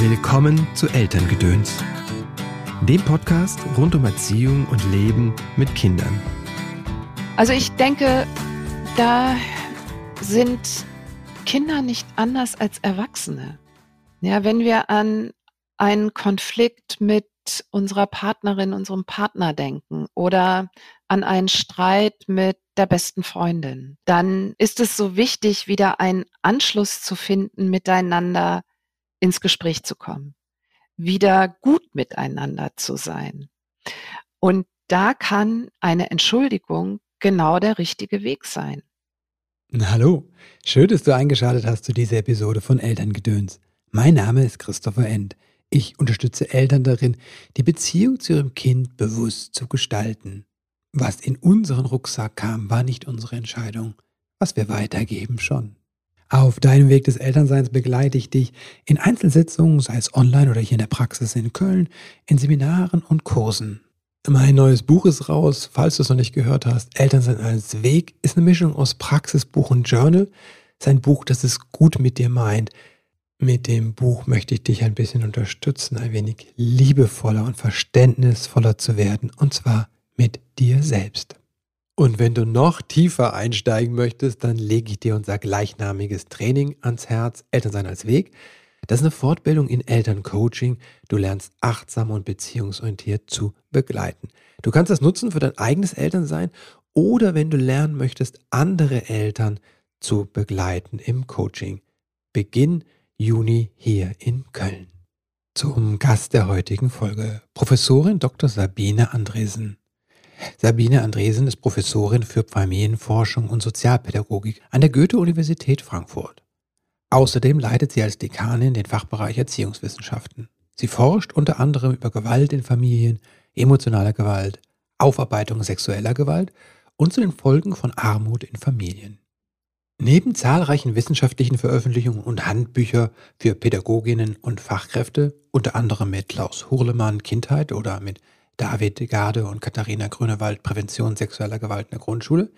Willkommen zu Elterngedöns, dem Podcast rund um Erziehung und Leben mit Kindern. Also ich denke, da sind Kinder nicht anders als Erwachsene. Ja, wenn wir an einen Konflikt mit unserer Partnerin, unserem Partner denken oder an einen Streit mit der besten Freundin, dann ist es so wichtig, wieder einen Anschluss zu finden, miteinander ins Gespräch zu kommen, wieder gut miteinander zu sein. Und da kann eine Entschuldigung genau der richtige Weg sein. Hallo, schön, dass du eingeschaltet hast zu dieser Episode von Elterngedöns. Mein Name ist Christopher End. Ich unterstütze Eltern darin, die Beziehung zu ihrem Kind bewusst zu gestalten. Was in unseren Rucksack kam, war nicht unsere Entscheidung. Was wir weitergeben schon. Auf deinem Weg des Elternseins begleite ich dich in Einzelsitzungen, sei es online oder hier in der Praxis in Köln, in Seminaren und Kursen. Mein neues Buch ist raus, falls du es noch nicht gehört hast. Elternsein als Weg ist eine Mischung aus Praxisbuch und Journal. Es ist ein Buch, das es gut mit dir meint. Mit dem Buch möchte ich dich ein bisschen unterstützen, ein wenig liebevoller und verständnisvoller zu werden, und zwar mit dir selbst. Und wenn du noch tiefer einsteigen möchtest, dann lege ich dir unser gleichnamiges Training ans Herz, Elternsein als Weg. Das ist eine Fortbildung in Elterncoaching. Du lernst achtsam und beziehungsorientiert zu begleiten. Du kannst das nutzen für dein eigenes Elternsein oder wenn du lernen möchtest, andere Eltern zu begleiten im Coaching. Beginn Juni hier in Köln. Zum Gast der heutigen Folge, Professorin Dr. Sabine Andresen. Sabine Andresen ist Professorin für Familienforschung und Sozialpädagogik an der Goethe-Universität Frankfurt. Außerdem leitet sie als Dekanin den Fachbereich Erziehungswissenschaften. Sie forscht unter anderem über Gewalt in Familien, emotionale Gewalt, Aufarbeitung sexueller Gewalt und zu den Folgen von Armut in Familien. Neben zahlreichen wissenschaftlichen Veröffentlichungen und Handbücher für Pädagoginnen und Fachkräfte, unter anderem mit Klaus Hurlemann Kindheit oder mit David Garde und Katharina Grünewald Prävention sexueller Gewalt in der Grundschule,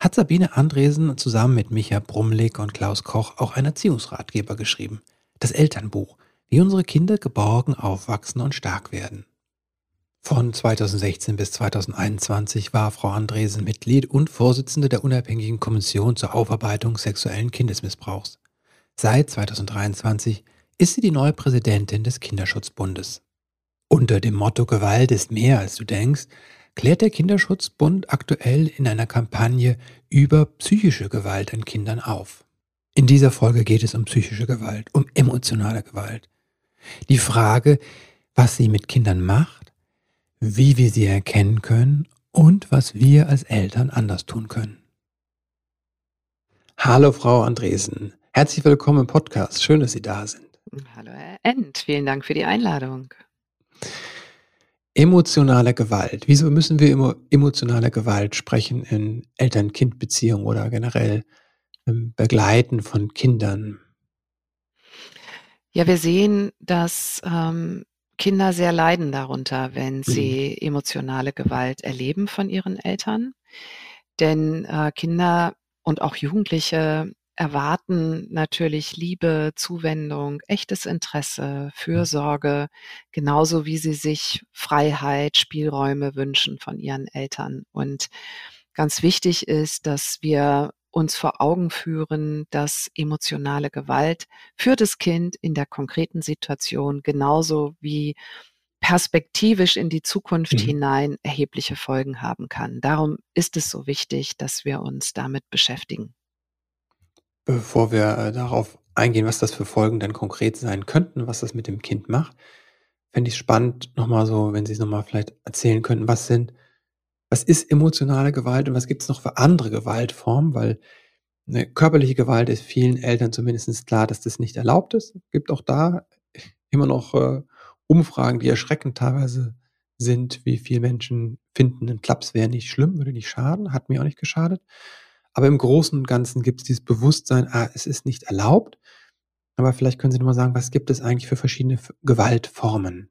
hat Sabine Andresen zusammen mit Micha Brumlik und Klaus Koch auch einen Erziehungsratgeber geschrieben. Das Elternbuch, wie unsere Kinder geborgen aufwachsen und stark werden. Von 2016 bis 2021 war Frau Andresen Mitglied und Vorsitzende der unabhängigen Kommission zur Aufarbeitung sexuellen Kindesmissbrauchs. Seit 2023 ist sie die neue Präsidentin des Kinderschutzbundes. Unter dem Motto Gewalt ist mehr als du denkst, klärt der Kinderschutzbund aktuell in einer Kampagne über psychische Gewalt an Kindern auf. In dieser Folge geht es um psychische Gewalt, um emotionale Gewalt. Die Frage, was sie mit Kindern macht, wie wir sie erkennen können und was wir als Eltern anders tun können. Hallo Frau Andresen, herzlich willkommen im Podcast. Schön, dass Sie da sind. Hallo Herr End, vielen Dank für die Einladung. Emotionale Gewalt. Wieso müssen wir immer emotionale Gewalt sprechen in Eltern-Kind-Beziehungen oder generell im Begleiten von Kindern? Ja, wir sehen, dass ähm, Kinder sehr leiden darunter, wenn sie mhm. emotionale Gewalt erleben von ihren Eltern. Denn äh, Kinder und auch Jugendliche erwarten natürlich Liebe, Zuwendung, echtes Interesse, Fürsorge, genauso wie sie sich Freiheit, Spielräume wünschen von ihren Eltern. Und ganz wichtig ist, dass wir uns vor Augen führen, dass emotionale Gewalt für das Kind in der konkreten Situation genauso wie perspektivisch in die Zukunft mhm. hinein erhebliche Folgen haben kann. Darum ist es so wichtig, dass wir uns damit beschäftigen. Bevor wir äh, darauf eingehen, was das für Folgen denn konkret sein könnten, was das mit dem Kind macht, fände ich spannend, nochmal so, wenn Sie es nochmal vielleicht erzählen könnten, was sind, was ist emotionale Gewalt und was gibt es noch für andere Gewaltformen, weil eine körperliche Gewalt ist vielen Eltern zumindest klar, dass das nicht erlaubt ist. Es gibt auch da immer noch äh, Umfragen, die erschreckend teilweise sind, wie viele Menschen finden, ein Klaps wäre nicht schlimm, würde nicht schaden, hat mir auch nicht geschadet. Aber im Großen und Ganzen gibt es dieses Bewusstsein, ah, es ist nicht erlaubt. Aber vielleicht können Sie nochmal sagen, was gibt es eigentlich für verschiedene Gewaltformen?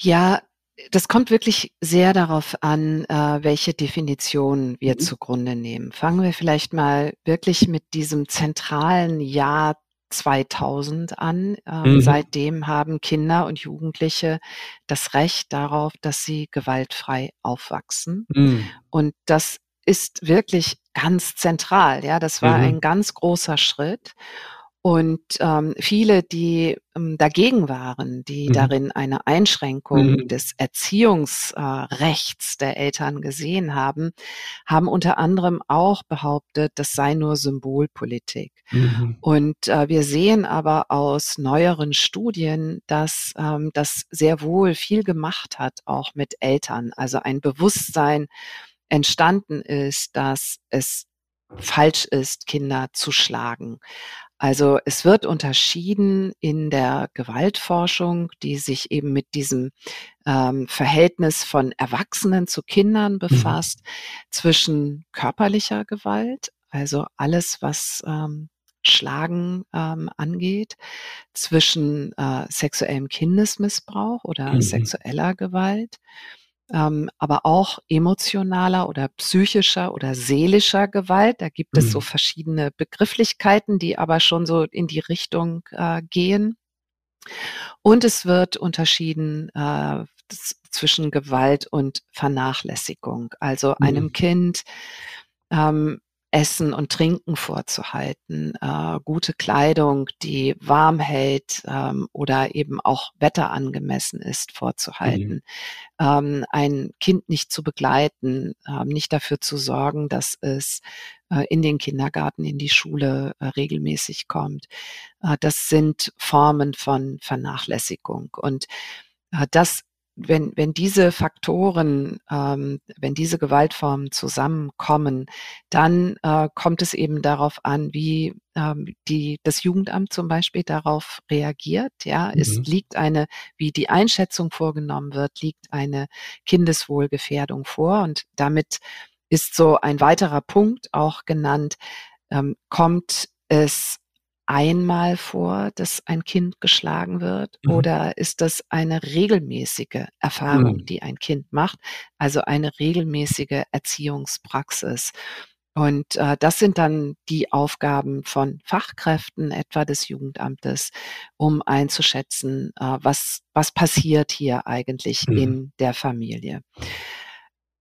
Ja, das kommt wirklich sehr darauf an, äh, welche Definition wir mhm. zugrunde nehmen. Fangen wir vielleicht mal wirklich mit diesem zentralen Ja 2000 an. Ähm, Mhm. Seitdem haben Kinder und Jugendliche das Recht darauf, dass sie gewaltfrei aufwachsen. Mhm. Und das ist wirklich ganz zentral. Ja, das war Mhm. ein ganz großer Schritt. Und ähm, viele, die ähm, dagegen waren, die Mhm. darin eine Einschränkung Mhm. des Erziehungsrechts der Eltern gesehen haben, haben unter anderem auch behauptet, das sei nur Symbolpolitik. Mhm. Und äh, wir sehen aber aus neueren Studien, dass ähm, das sehr wohl viel gemacht hat, auch mit Eltern. Also ein Bewusstsein entstanden ist, dass es falsch ist, Kinder zu schlagen. Also es wird unterschieden in der Gewaltforschung, die sich eben mit diesem ähm, Verhältnis von Erwachsenen zu Kindern Mhm. befasst, zwischen körperlicher Gewalt, also alles, was ähm, Schlagen ähm, angeht, zwischen äh, sexuellem Kindesmissbrauch oder Mhm. sexueller Gewalt, ähm, aber auch emotionaler oder psychischer oder seelischer Gewalt. Da gibt es so Mhm. verschiedene Begrifflichkeiten, die aber schon so in die Richtung äh, gehen. Und es wird unterschieden äh, zwischen Gewalt und Vernachlässigung, also einem Mhm. Kind ähm, Essen und Trinken vorzuhalten, äh, gute Kleidung, die warm hält ähm, oder eben auch wetterangemessen ist, Mhm. vorzuhalten, ähm, ein Kind nicht zu begleiten, ähm, nicht dafür zu sorgen, dass es äh, in den Kindergarten, in die Schule äh, regelmäßig kommt. Äh, das sind Formen von Vernachlässigung. Und äh, das wenn, wenn diese Faktoren, ähm, wenn diese Gewaltformen zusammenkommen, dann äh, kommt es eben darauf an, wie ähm, die, das Jugendamt zum Beispiel darauf reagiert. Ja, es Mhm. liegt eine, wie die Einschätzung vorgenommen wird, liegt eine Kindeswohlgefährdung vor und damit ist so ein weiterer Punkt auch genannt, ähm, kommt es einmal vor, dass ein Kind geschlagen wird Mhm. oder ist das eine regelmäßige Erfahrung, Mhm. die ein Kind macht, also eine regelmäßige Erziehungspraxis? Und äh, das sind dann die Aufgaben von Fachkräften, etwa des Jugendamtes, um einzuschätzen, äh, was, was passiert hier eigentlich Mhm. in der Familie.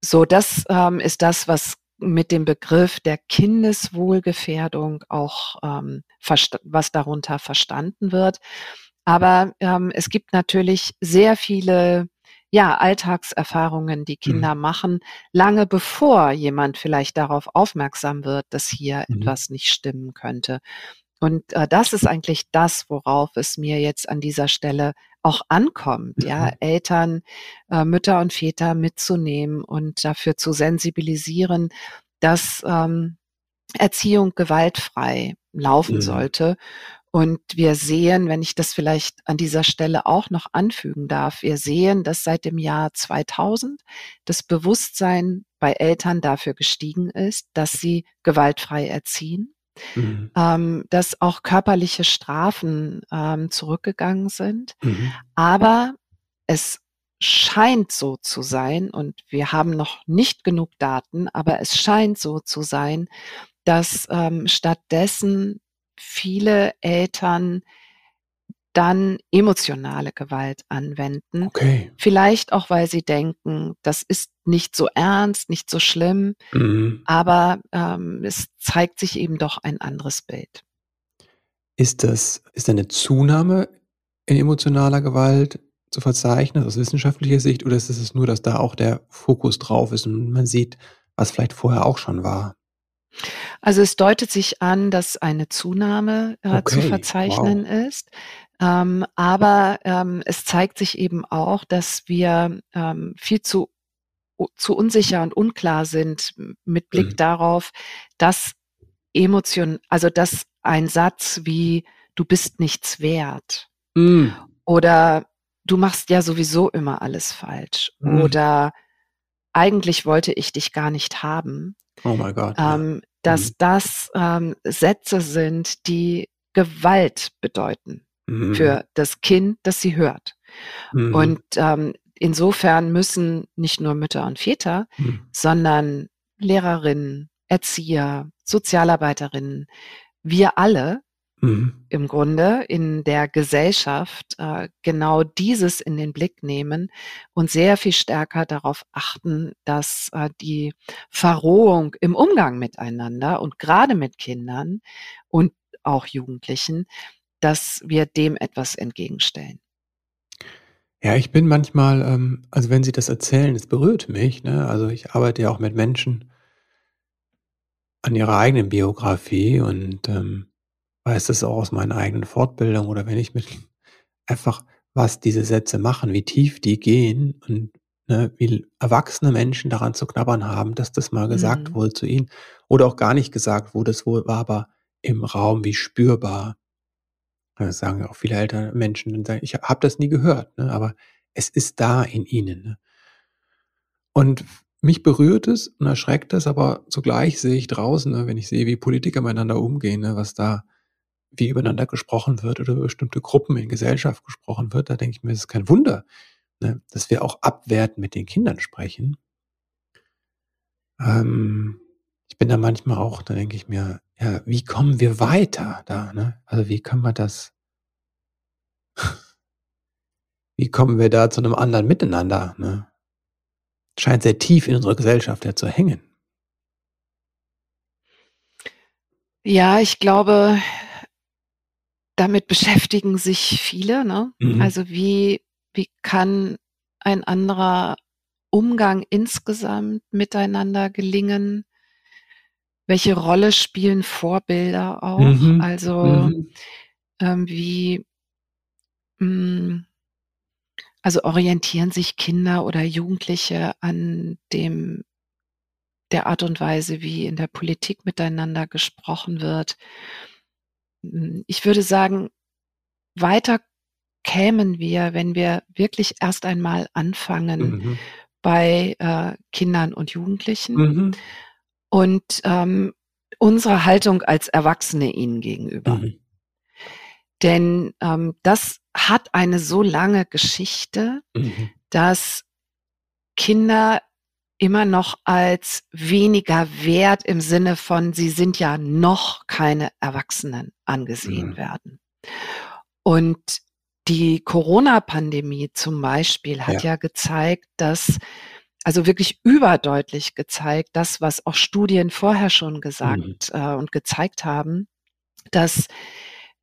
So, das ähm, ist das, was mit dem Begriff der Kindeswohlgefährdung auch, ähm, was darunter verstanden wird. Aber ähm, es gibt natürlich sehr viele ja, Alltagserfahrungen, die Mhm. Kinder machen, lange bevor jemand vielleicht darauf aufmerksam wird, dass hier Mhm. etwas nicht stimmen könnte. Und äh, das ist eigentlich das, worauf es mir jetzt an dieser Stelle auch ankommt, ja, Mhm. Eltern, äh, Mütter und Väter mitzunehmen und dafür zu sensibilisieren, dass ähm, Erziehung gewaltfrei laufen Mhm. sollte. Und wir sehen, wenn ich das vielleicht an dieser Stelle auch noch anfügen darf, wir sehen, dass seit dem Jahr 2000 das Bewusstsein bei Eltern dafür gestiegen ist, dass sie gewaltfrei erziehen, Mhm. ähm, dass auch körperliche Strafen ähm, zurückgegangen sind. Mhm. Aber es scheint so zu sein, und wir haben noch nicht genug Daten, aber es scheint so zu sein, dass ähm, stattdessen viele Eltern dann emotionale Gewalt anwenden. Okay. Vielleicht auch, weil sie denken, das ist nicht so ernst, nicht so schlimm, Mhm. aber ähm, es zeigt sich eben doch ein anderes Bild. Ist das ist da 'ne Zunahme in emotionaler Gewalt zu verzeichnen aus wissenschaftlicher Sicht oder ist es nur, dass da auch der Fokus drauf ist und man sieht, was vielleicht vorher auch schon war? Also es deutet sich an, dass eine Zunahme äh, zu Okay, verzeichnen wow. ist. Ähm, aber ähm, es zeigt sich eben auch, dass wir ähm, viel zu, zu unsicher und unklar sind mit Blick Mhm. darauf, dass Emotion, also dass ein Satz wie du bist nichts wert Mhm. oder du machst ja sowieso immer alles falsch Mhm. oder eigentlich wollte ich dich gar nicht haben, Oh God, ja. ähm, dass Mhm. das ähm, Sätze sind, die Gewalt bedeuten Mhm. für das Kind, das sie hört. Mhm. Und ähm, insofern müssen nicht nur Mütter und Väter, Mhm. sondern Lehrerinnen, Erzieher, Sozialarbeiterinnen, wir alle mhm. im Grunde in der Gesellschaft äh, genau dieses in den Blick nehmen und sehr viel stärker darauf achten, dass äh, die Verrohung im Umgang miteinander und gerade mit Kindern und auch Jugendlichen, dass wir dem etwas entgegenstellen. Ja, ich bin manchmal, ähm, also wenn Sie das erzählen, es berührt mich, ne? Also ich arbeite ja auch mit Menschen an ihrer eigenen Biografie und ähm, weiß das auch aus meinen eigenen Fortbildungen oder wenn ich mit einfach, was diese Sätze machen, wie tief die gehen und ne, wie erwachsene Menschen daran zu knabbern haben, dass das mal gesagt Mhm. wurde zu ihnen oder auch gar nicht gesagt wurde, es war aber im Raum wie spürbar. Das sagen auch viele ältere Menschen und sagen, ich habe das nie gehört, ne, aber es ist da in ihnen, ne? Und mich berührt es und erschreckt es, aber zugleich sehe ich draußen, ne, wenn ich sehe, wie Politiker miteinander umgehen, ne, was da wie übereinander gesprochen wird oder über bestimmte Gruppen in Gesellschaft gesprochen wird, da denke ich mir, es ist kein Wunder, ne, dass wir auch abwertend mit den Kindern sprechen. Ähm, ich bin da manchmal auch, da denke ich mir, ja, wie kommen wir weiter da, ne? Also wie können wir das wie kommen wir da zu einem anderen Miteinander, ne? Scheint sehr tief in unserer Gesellschaft ja zu hängen. Ja, ich glaube, damit beschäftigen sich viele, ne? Mhm. Also wie wie kann ein anderer Umgang insgesamt miteinander gelingen? Welche Rolle spielen Vorbilder auch? Mhm. Also, Mhm. ähm, wie hm, also orientieren sich Kinder oder Jugendliche an dem der Art und Weise, wie in der Politik miteinander gesprochen wird? Hm, ich würde sagen, weiter kämen wir, wenn wir wirklich erst einmal anfangen Mhm. bei, äh, Kindern und Jugendlichen Mhm. Und, ähm, unsere Haltung als Erwachsene ihnen gegenüber. Mhm. Denn, ähm, das hat eine so lange Geschichte, Mhm. dass Kinder immer noch als weniger wert im Sinne von, sie sind ja noch keine Erwachsenen angesehen Mhm. werden. Und die Corona-Pandemie zum Beispiel hat Ja. ja gezeigt, dass also wirklich überdeutlich gezeigt, das, was auch Studien vorher schon Mhm. gesagt, äh, und gezeigt haben, dass,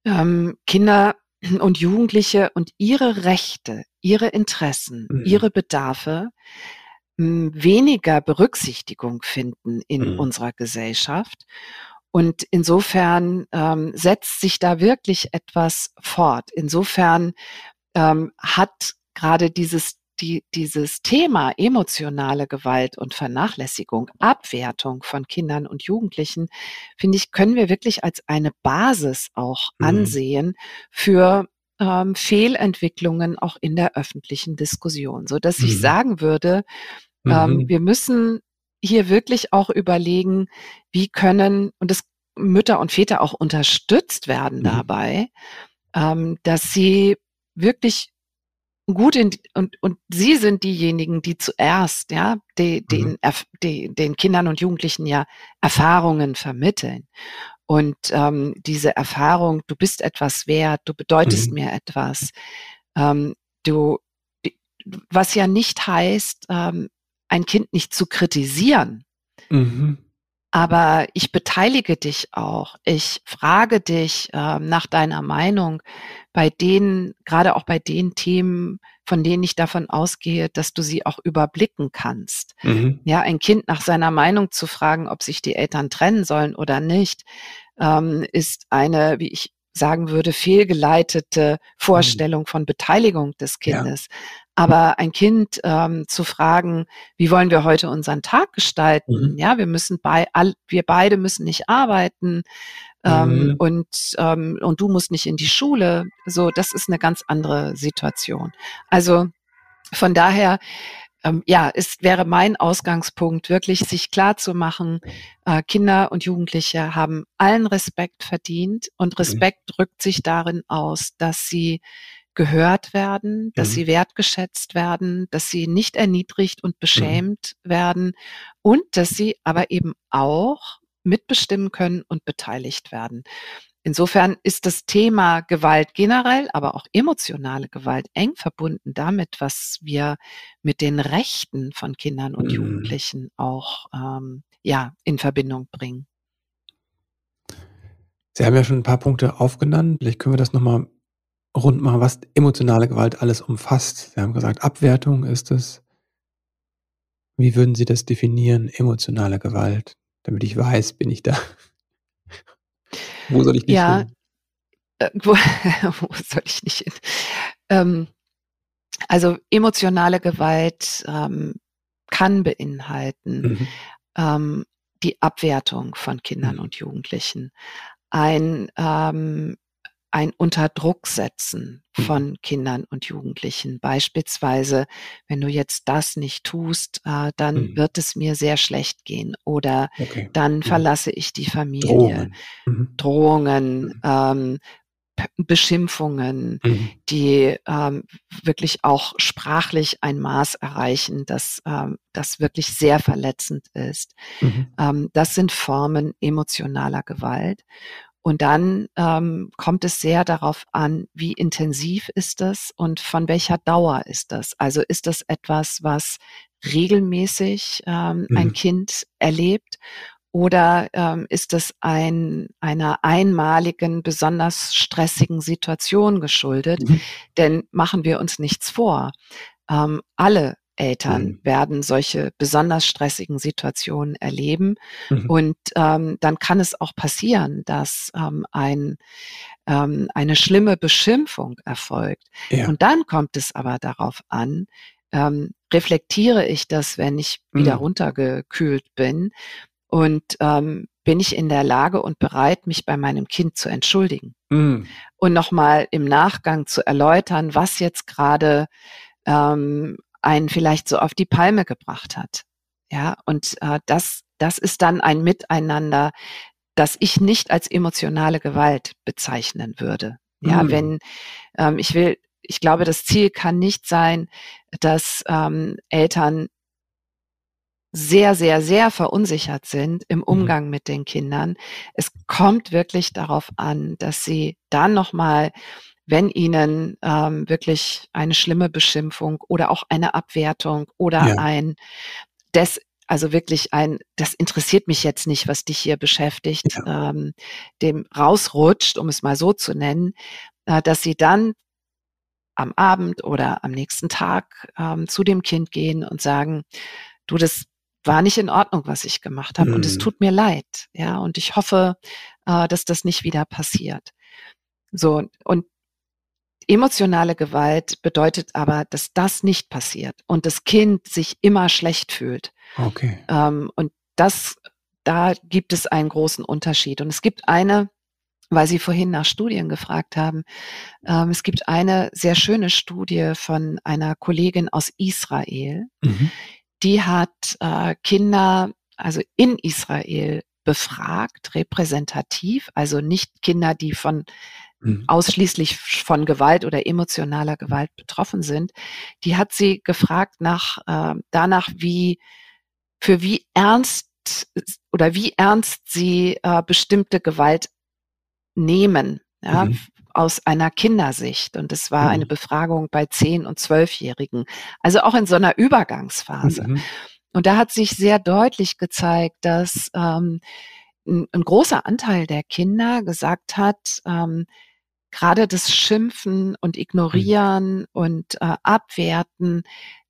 ähm, Kinder und Jugendliche und ihre Rechte, ihre Interessen, Mhm. ihre Bedarfe, hm, weniger Berücksichtigung finden in Mhm. unserer Gesellschaft. Und insofern, ähm, setzt sich da wirklich etwas fort. Insofern, ähm, hat grade dieses die dieses Thema emotionale Gewalt und Vernachlässigung, Abwertung von Kindern und Jugendlichen, finde ich, können wir wirklich als eine Basis auch Mhm. ansehen für, ähm, Fehlentwicklungen auch in der öffentlichen Diskussion, sodass ich Mhm. sagen würde, ähm, Mhm. wir müssen hier wirklich auch überlegen, wie können und dass Mütter und Väter auch unterstützt werden Mhm. dabei, ähm, dass sie wirklich gut in und und sie sind diejenigen, die zuerst, ja, de Mhm. den de den Kindern und Jugendlichen ja Erfahrungen vermitteln. Und, ähm, diese Erfahrung: „Du bist etwas wert, du bedeutest Mhm. mir etwas.“ Ähm, du was ja nicht heißt, ähm, ein Kind nicht zu kritisieren. Mhm. Aber ich beteilige dich auch. Ich frage dich, ähm, nach deiner Meinung bei den grade auch bei den Themen, von denen ich davon ausgehe, dass du sie auch überblicken kannst. Mhm. Ja, ein Kind nach seiner Meinung zu fragen, ob sich die Eltern trennen sollen oder nicht, ähm, ist eine, wie ich sagen würde, fehlgeleitete Mhm. Vorstellung von Beteiligung des Ja. Aber ein Kind, ähm, zu fragen: „Wie wollen wir heute unseren Tag gestalten?“ Mhm. Ja, wir müssen bei all wir beide müssen nicht arbeiten, ähm, Mhm. und, ähm und du musst nicht in die Schule. So, das ist 'ne ganz andere Situation. Also, von daher, ähm, ja, es wäre mein Ausgangspunkt, wirklich sich klarzumachen, äh, Kinder und Jugendliche haben allen Respekt verdient und Mhm. Respekt drückt sich darin aus, dass sie gehört werden, dass Mhm. sie wertgeschätzt werden, dass sie nicht erniedrigt und Mhm. beschämt werden und dass sie aber eben auch mitbestimmen können und beteiligt werden. insofern ist das Thema Gewalt generell, aber auch emotionale Gewalt eng verbunden damit, was wir mit den Rechten von Kindern und Mhm. Jugendlichen auch ähm, ja, in Verbindung bringen. Sie haben ja schon ein paar Punkte aufgenannt. Vielleicht können wir das noch mal rund machen, was emotionale Gewalt alles umfasst. Sie haben gesagt, Abwertung ist es. Wie würden Sie das definieren, emotionale Gewalt? Damit ich weiß, bin ich da? Wo soll ich nicht Ja, hin? äh, wo, wo soll ich nicht hin? Ähm, also emotionale Gewalt ähm, kann beinhalten Mhm. ähm, die Abwertung von Kindern Mhm. und Jugendlichen, ein, ähm, ein Unterdrucksetzen Mhm. von Kindern und Jugendlichen. Beispielsweise, wenn du jetzt das nicht tust, äh, dann Mhm. wird es mir sehr schlecht gehen oder Okay. dann Mhm. verlasse ich die Familie. Drohungen. Mhm. Drohungen, Mhm. ähm, Beschimpfungen, Mhm. die ähm, wirklich auch sprachlich ein Maß erreichen, das, ähm, das wirklich sehr verletzend ist. Mhm. Ähm, das sind Formen emotionaler Gewalt. Und dann ähm, kommt es sehr darauf an, wie intensiv ist das und von welcher Dauer ist das. Also ist das etwas, was regelmäßig ähm, ein Mhm. Kind erlebt oder ähm, ist es ein, einer einmaligen, besonders stressigen Situation geschuldet? Mhm. Denn machen wir uns nichts vor. Ähm, alle Eltern Mhm. werden solche besonders stressigen Situationen erleben. Mhm. Und ähm, dann kann es auch passieren, dass ähm, ein, ähm, eine schlimme Beschimpfung erfolgt. Ja. Und dann kommt es aber darauf an, ähm, reflektiere ich das, wenn ich wieder Mhm. runtergekühlt bin und ähm, bin ich in der Lage und bereit, mich bei meinem Kind zu entschuldigen Mhm. und nochmal im Nachgang zu erläutern, was jetzt gerade ähm, einen vielleicht so auf die Palme gebracht hat. Ja, und äh, das, das ist dann ein Miteinander, das ich nicht als emotionale Gewalt bezeichnen würde. Ja, Mhm. wenn ähm, ich will, ich glaube, das Ziel kann nicht sein, dass ähm, Eltern sehr, sehr, sehr verunsichert sind im Mhm. Umgang mit den Kindern. Es kommt wirklich darauf an, dass sie dann nochmal, wenn ihnen ähm, wirklich eine schlimme Beschimpfung oder auch eine Abwertung oder Ja. ein des, also wirklich ein, das interessiert mich jetzt nicht, was dich hier beschäftigt, Ja. ähm, dem rausrutscht, um es mal so zu nennen, äh, dass sie dann am Abend oder am nächsten Tag ähm, zu dem Kind gehen und sagen, du, das war nicht in Ordnung, was ich gemacht habe und es Mhm. tut mir leid, ja, und ich hoffe, äh, dass das nicht wieder passiert. So, und emotionale Gewalt bedeutet aber, dass das nicht passiert und das Kind sich immer schlecht fühlt. Okay. Ähm, und das, da gibt es einen großen Unterschied. Und es gibt eine, weil Sie vorhin nach Studien gefragt haben, ähm, es gibt eine sehr schöne Studie von einer Kollegin aus Israel, Mhm. die hat äh, Kinder, also in Israel befragt, repräsentativ, also nicht Kinder, die von Mhm. ausschließlich von Gewalt oder emotionaler Gewalt betroffen sind. Die hat sie gefragt nach äh, danach, wie für wie ernst oder wie ernst sie äh, bestimmte Gewalt nehmen, ja, Mhm. aus einer Kindersicht. Und es war eine Mhm. Befragung bei zehn und zwölfjährigen, also auch in so einer Übergangsphase. Mhm. Und da hat sich sehr deutlich gezeigt, dass ähm, ein, ein großer Anteil der Kinder gesagt hat, ähm, gerade das Schimpfen und Mhm. Ignorieren und äh, Abwerten,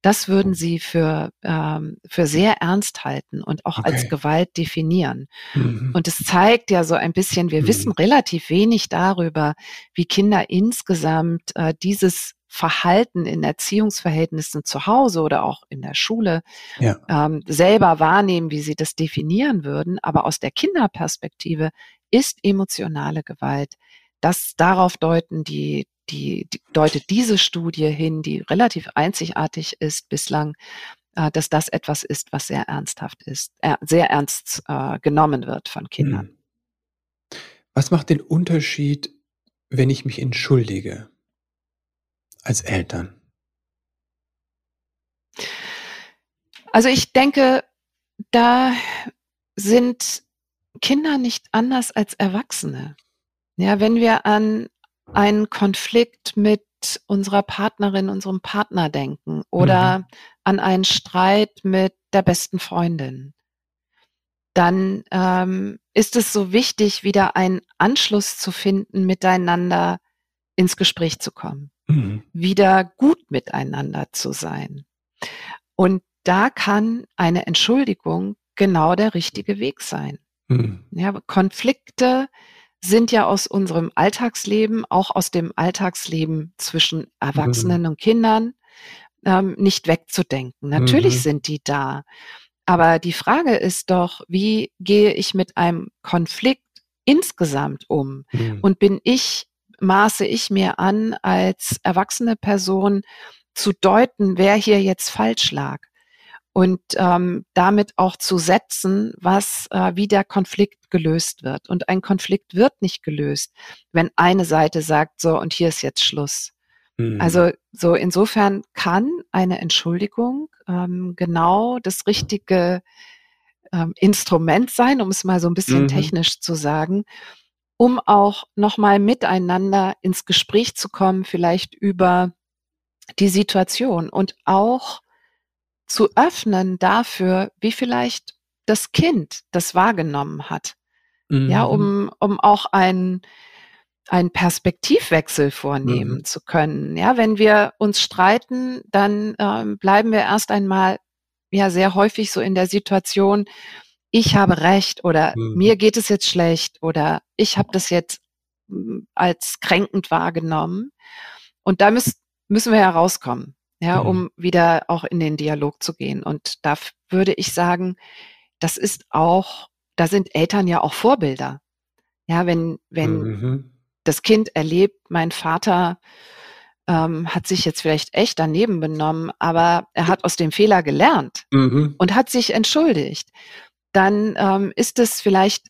das würden sie für, ähm, für sehr ernst halten und auch als Okay. Gewalt definieren. Mhm. Und es zeigt ja so ein bisschen, wir wissen Mhm. relativ wenig darüber, wie Kinder insgesamt äh, dieses Verhalten in Erziehungsverhältnissen zu Hause oder auch in der Schule Ja. ähm, selber wahrnehmen, wie sie das definieren würden. Aber aus der Kinderperspektive ist emotionale Gewalt, das darauf deuten die, die, die deutet diese Studie hin, die relativ einzigartig ist bislang, äh, dass das etwas ist, was sehr ernsthaft ist, äh, sehr ernst äh, genommen wird von Kindern. Mhm. Was macht den Unterschied, wenn ich mich entschuldige als Eltern? Also ich denke, da sind Kinder nicht anders als Erwachsene. Ja, wenn wir an einen Konflikt mit unserer Partnerin, unserem Partner denken oder mhm. an einen Streit mit der besten Freundin, dann ähm, ist es so wichtig, wieder einen Anschluss zu finden, miteinander ins Gespräch zu kommen, mhm. wieder gut miteinander zu sein. Und da kann eine Entschuldigung genau der richtige Weg sein. Mhm. Ja, Konflikte sind ja aus unserem Alltagsleben, auch aus dem Alltagsleben zwischen Erwachsenen mhm. und Kindern, ähm, nicht wegzudenken. Natürlich mhm. sind die da. Aber die Frage ist doch, wie gehe ich mit einem Konflikt insgesamt um? Mhm. Und bin ich, maße ich mir an, als erwachsene Person zu deuten, wer hier jetzt falsch lag? Und ähm, damit auch zu setzen, was, äh, wie der Konflikt gelöst wird. Und ein Konflikt wird nicht gelöst, wenn eine Seite sagt, so, und hier ist jetzt Schluss. Mhm. Also so insofern kann eine Entschuldigung ähm, genau das richtige ähm, Instrument sein, um es mal so ein bisschen mhm. technisch zu sagen, um auch nochmal miteinander ins Gespräch zu kommen, vielleicht über die Situation und auch zu öffnen dafür, wie vielleicht das Kind das wahrgenommen hat. Mhm. Ja, um, um auch ein einen Perspektivwechsel vornehmen mhm. zu können. Ja, wenn wir uns streiten, dann ähm, bleiben wir erst einmal ja sehr häufig so in der Situation, ich habe recht oder mhm. mir geht es jetzt schlecht oder ich habe das jetzt hm, als kränkend wahrgenommen. Und da müssen müssen wir herauskommen, ja, mhm. um wieder auch in den Dialog zu gehen. Und da würde ich sagen, das ist auch, da sind Eltern ja auch Vorbilder. Ja, wenn, wenn mhm das Kind erlebt, mein Vater ähm, hat sich jetzt vielleicht echt daneben benommen, aber er hat aus dem Fehler gelernt mhm. und hat sich entschuldigt, dann ähm, ist es vielleicht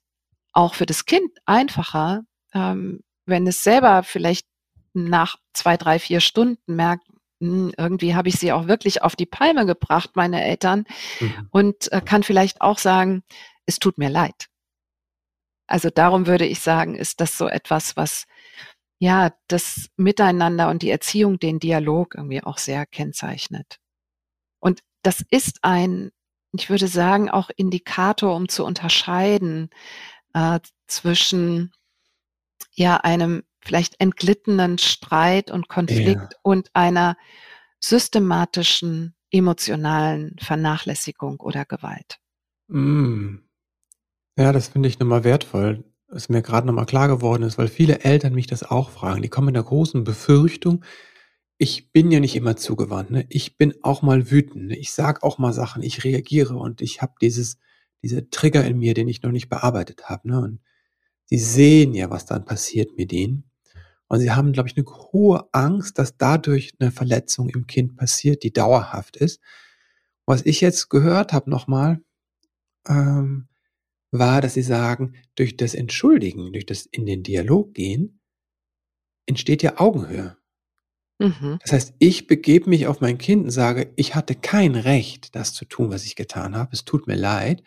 auch für das Kind einfacher, ähm, wenn es selber vielleicht nach zwei, drei, vier Stunden merkt, irgendwie habe ich sie auch wirklich auf die Palme gebracht, meine Eltern, mhm. und äh, kann vielleicht auch sagen, es tut mir leid. Also darum würde ich sagen, ist das so etwas, was ja das Miteinander und die Erziehung, den Dialog irgendwie auch sehr kennzeichnet. Und das ist ein, ich würde sagen, auch Indikator, um zu unterscheiden äh, zwischen ja einem vielleicht entglittenen Streit und Konflikt ja. und einer systematischen emotionalen Vernachlässigung oder Gewalt. Mm. Ja, das finde ich nochmal wertvoll, was mir gerade nochmal klar geworden ist, weil viele Eltern mich das auch fragen. Die kommen mit einer großen Befürchtung. Ich bin ja nicht immer zugewandt, ne? Ich bin auch mal wütend, ne? Ich sage auch mal Sachen, ich reagiere und ich habe dieses diese Trigger in mir, den ich noch nicht bearbeitet habe, ne? Und sie sehen ja, was dann passiert mit ihnen. Und sie haben, glaube ich, eine hohe Angst, dass dadurch eine Verletzung im Kind passiert, die dauerhaft ist. Was ich jetzt gehört habe nochmal, ähm, war, dass sie sagen, durch das Entschuldigen, durch das in den Dialog gehen, entsteht ja Augenhöhe. Mhm. Das heißt, ich begebe mich auf mein Kind und sage, ich hatte kein Recht, das zu tun, was ich getan habe. Es tut mir leid.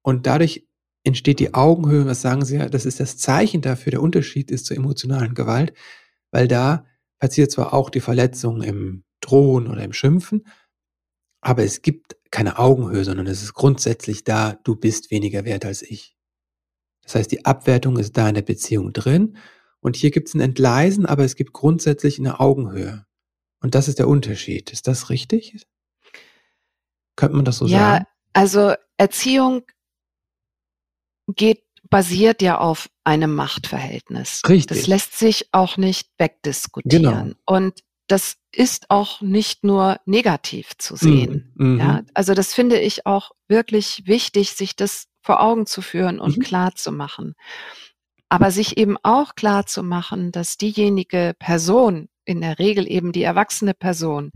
Und dadurch entsteht die Augenhöhe. Was sagen Sie? Das ist das Zeichen dafür. Der Unterschied ist zur emotionalen Gewalt, weil da passiert zwar auch die Verletzung im Drohen oder im Schimpfen, aber es gibt keine Augenhöhe, sondern es ist grundsätzlich da, du bist weniger wert als ich. Das heißt, die Abwertung ist da in der Beziehung drin und hier gibt es ein Entgleisen, aber es gibt grundsätzlich eine Augenhöhe. Und das ist der Unterschied. Ist das richtig? Könnte man das so ja, sagen? Ja, also Erziehung geht, basiert ja auf einem Machtverhältnis. Richtig. Das lässt sich auch nicht wegdiskutieren. Genau. Und das ist auch nicht nur negativ zu sehen. Mhm. Ja, mhm. also das finde ich auch wirklich wichtig, sich das vor Augen zu führen und mhm. klar zu machen. Aber sich eben auch klar zu machen, dass diejenige Person, in der Regel eben die erwachsene Person,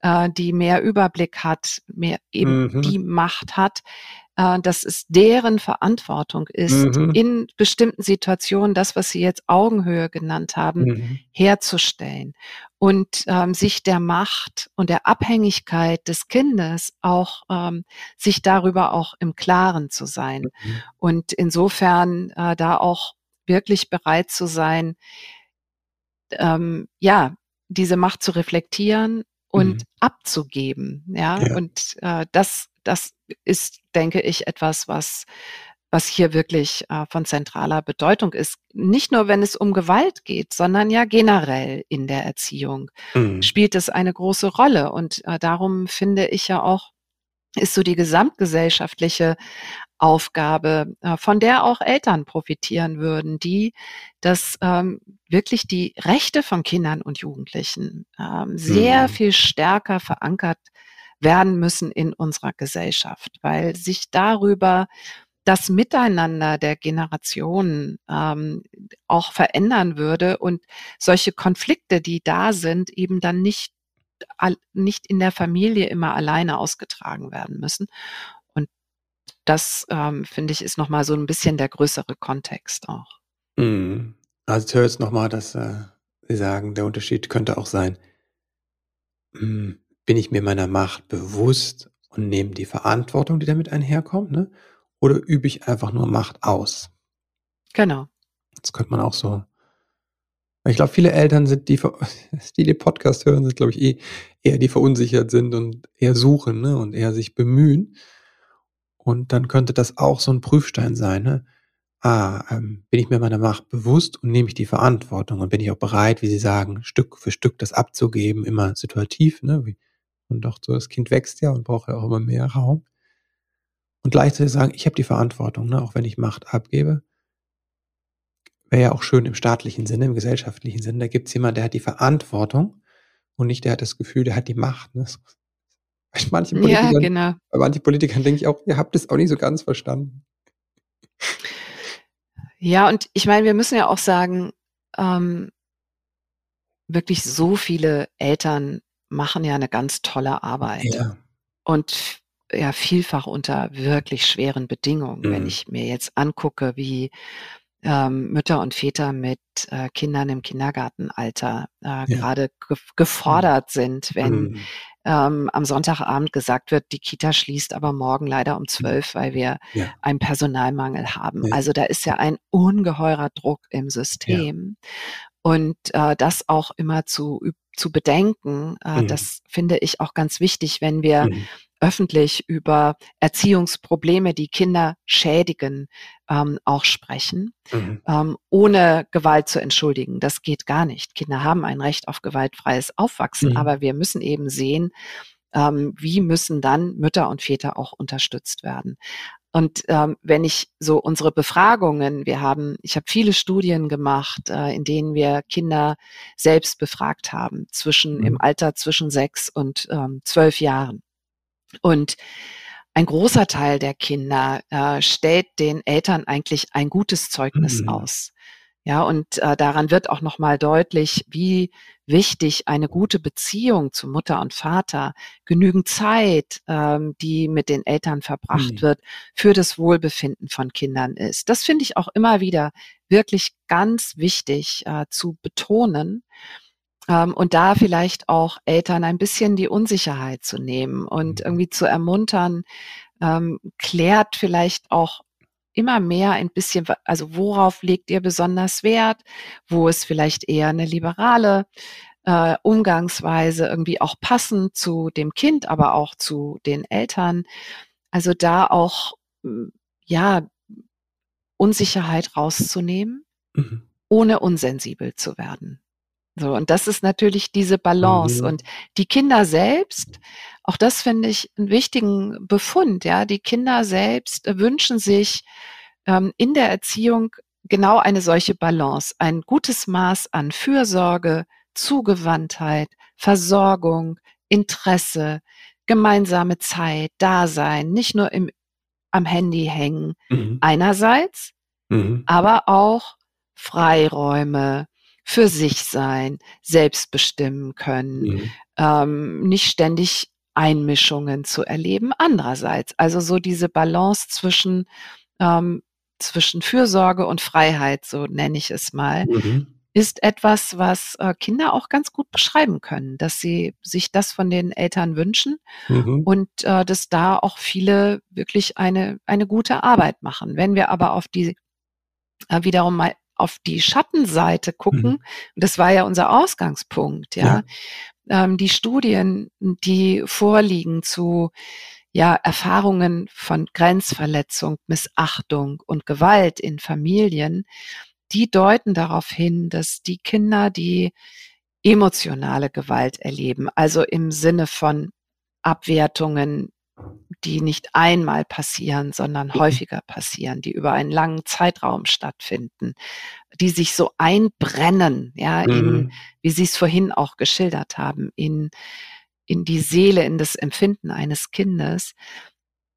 äh, die mehr Überblick hat, mehr eben mhm. die Macht hat, äh, dass es deren Verantwortung ist, mhm. in bestimmten Situationen das, was Sie jetzt Augenhöhe genannt haben, mhm. herzustellen und ähm, sich der Macht und der Abhängigkeit des Kindes auch ähm, sich darüber auch im Klaren zu sein. Mhm. Und insofern äh, da auch wirklich bereit zu sein, ähm, ja, diese Macht zu reflektieren und mhm. abzugeben. Ja, ja. und äh, das, das ist, denke ich, etwas, was was hier wirklich äh, von zentraler Bedeutung ist. Nicht nur, wenn es um Gewalt geht, sondern ja generell in der Erziehung mhm. spielt es eine große Rolle. Und äh, darum finde ich ja auch, ist so die gesamtgesellschaftliche Aufgabe, äh, von der auch Eltern profitieren würden, die das ähm, wirklich die Rechte von Kindern und Jugendlichen ähm, sehr mhm. viel stärker verankert werden müssen in unserer Gesellschaft, weil sich darüber das Miteinander der Generationen ähm, auch verändern würde und solche Konflikte, die da sind, eben dann nicht, nicht in der Familie immer alleine ausgetragen werden müssen. Und das, ähm, finde ich, ist nochmal so ein bisschen der größere Kontext auch. Mhm. Also ich höre jetzt nochmal, dass äh, Sie sagen, der Unterschied könnte auch sein, hm, bin ich mir meiner Macht bewusst und nehme die Verantwortung, die damit einherkommt, ne? Oder übe ich einfach nur Macht aus? Genau. Das könnte man auch so. Ich glaube, viele Eltern sind, die, die den Podcast hören, sind, glaube ich, eh eher die verunsichert sind und eher suchen ne? und eher sich bemühen. Und dann könnte das auch so ein Prüfstein sein. Ne? Ah, ähm, bin ich mir meiner Macht bewusst und nehme ich die Verantwortung und bin ich auch bereit, wie Sie sagen, Stück für Stück das abzugeben, immer situativ. Ne? Und doch so, das Kind wächst ja und braucht ja auch immer mehr Raum und gleichzeitig sagen, ich habe die Verantwortung, ne, auch wenn ich Macht abgebe. Wäre ja auch schön im staatlichen Sinne, im gesellschaftlichen Sinne. Da gibt es jemanden, der hat die Verantwortung und nicht der hat das Gefühl, der hat die Macht. Ne? Bei manchen Politikern, ja, genau. bei manchen Politikern denke ich auch, ihr habt es auch nicht so ganz verstanden. Ja, und ich meine, wir müssen ja auch sagen, ähm, wirklich so viele Eltern machen ja eine ganz tolle Arbeit. Ja. Und ja vielfach unter wirklich schweren Bedingungen. Mhm. Wenn ich mir jetzt angucke, wie ähm, Mütter und Väter mit äh, Kindern im Kindergartenalter äh, ja. gerade ge gefordert mhm. sind, wenn mhm. ähm, am Sonntagabend gesagt wird, die Kita schließt aber morgen leider um zwölf, weil wir ja. einen Personalmangel haben. Ja. Also da ist ja ein ungeheurer Druck im System. Und äh, das auch immer zu, zu bedenken, äh, mhm. das finde ich auch ganz wichtig, wenn wir mhm öffentlich über Erziehungsprobleme, die Kinder schädigen, ähm, auch sprechen, mhm. ähm, ohne Gewalt zu entschuldigen. Das geht gar nicht. Kinder haben ein Recht auf gewaltfreies Aufwachsen, mhm. aber wir müssen eben sehen, ähm, wie müssen dann Mütter und Väter auch unterstützt werden. Und ähm, wenn ich so unsere Befragungen, wir haben, ich habe viele Studien gemacht, äh, in denen wir Kinder selbst befragt haben, zwischen mhm. im Alter zwischen sechs und ähm, zwölf Jahren. Und ein großer Teil der Kinder äh, stellt den Eltern eigentlich ein gutes Zeugnis mhm. aus. Ja, und äh, daran wird auch nochmal deutlich, wie wichtig eine gute Beziehung zu Mutter und Vater, genügend Zeit, ähm, die mit den Eltern verbracht mhm. wird, für das Wohlbefinden von Kindern ist. Das finde ich auch immer wieder wirklich ganz wichtig äh, zu betonen. Ähm, und da vielleicht auch Eltern ein bisschen die Unsicherheit zu nehmen und mhm. irgendwie zu ermuntern, ähm, klärt vielleicht auch immer mehr ein bisschen, also worauf legt ihr besonders Wert, wo ist vielleicht eher eine liberale äh, Umgangsweise irgendwie auch passend zu dem Kind, aber auch zu den Eltern. Also da auch, hm, ja, Unsicherheit rauszunehmen, mhm. ohne unsensibel zu werden. So, und das ist natürlich diese Balance. Mhm. Und die Kinder selbst, auch das finde ich einen wichtigen Befund, ja. Die Kinder selbst wünschen sich ähm, in der Erziehung genau eine solche Balance, ein gutes Maß an Fürsorge, Zugewandtheit, Versorgung, Interesse, gemeinsame Zeit, Dasein, nicht nur im, am Handy hängen, mhm. einerseits, mhm. aber auch Freiräume, für sich sein, selbst bestimmen können, mhm. ähm, nicht ständig Einmischungen zu erleben. Andererseits, also so diese Balance zwischen, ähm, zwischen Fürsorge und Freiheit, so nenne ich es mal, mhm. ist etwas, was äh, Kinder auch ganz gut beschreiben können, dass sie sich das von den Eltern wünschen mhm. und äh, dass da auch viele wirklich eine, eine gute Arbeit machen. Wenn wir aber auf die äh, wiederum mal auf die Schattenseite gucken, Mhm. und das war ja unser Ausgangspunkt, ja, ähm, die Studien, die vorliegen zu ja, Erfahrungen von Grenzverletzung, Missachtung und Gewalt in Familien, die deuten darauf hin, dass die Kinder, die emotionale Gewalt erleben, also im Sinne von Abwertungen, die nicht einmal passieren, sondern häufiger passieren, die über einen langen Zeitraum stattfinden, die sich so einbrennen, ja, in, Mhm. wie Sie es vorhin auch geschildert haben, in, in die Seele, in das Empfinden eines Kindes.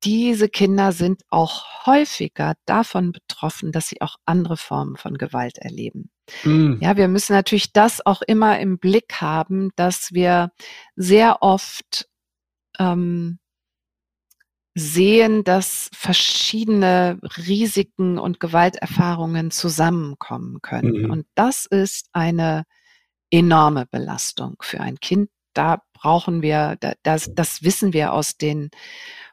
Diese Kinder sind auch häufiger davon betroffen, dass sie auch andere Formen von Gewalt erleben. Mhm. Ja, wir müssen natürlich das auch immer im Blick haben, dass wir sehr oft ähm, sehen, dass verschiedene Risiken und Gewalterfahrungen zusammenkommen können. Mhm. Und das ist eine enorme Belastung für ein Kind. Da brauchen wir, da- das, das wissen wir aus den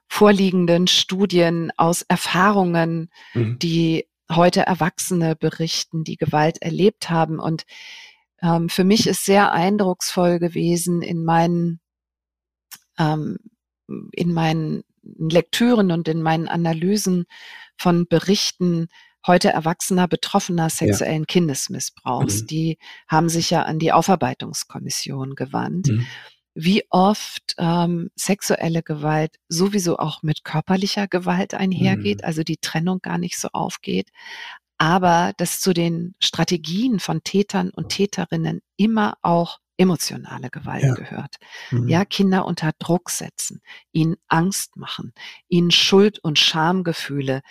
vorliegenden Studien, aus Erfahrungen, Mhm. die heute Erwachsene berichten, die Gewalt erlebt haben. Und ähm, für mich ist sehr eindrucksvoll gewesen in meinen, ähm, in meinen Lektüren und in meinen Analysen von Berichten heute erwachsener Betroffener sexuellen Kindesmissbrauchs. Mhm. Die haben sich ja an die Aufarbeitungskommission gewandt Mhm. wie oft ähm, sexuelle Gewalt sowieso auch mit körperlicher Gewalt einhergeht, Mhm. also die Trennung gar nicht so aufgeht, aber dass zu den Strategien von Tätern und Täterinnen immer auch emotionale Gewalt Ja. gehört. Mhm. Ja, Kinder unter Druck setzen, ihnen Angst machen, ihnen Schuld- und Schamgefühle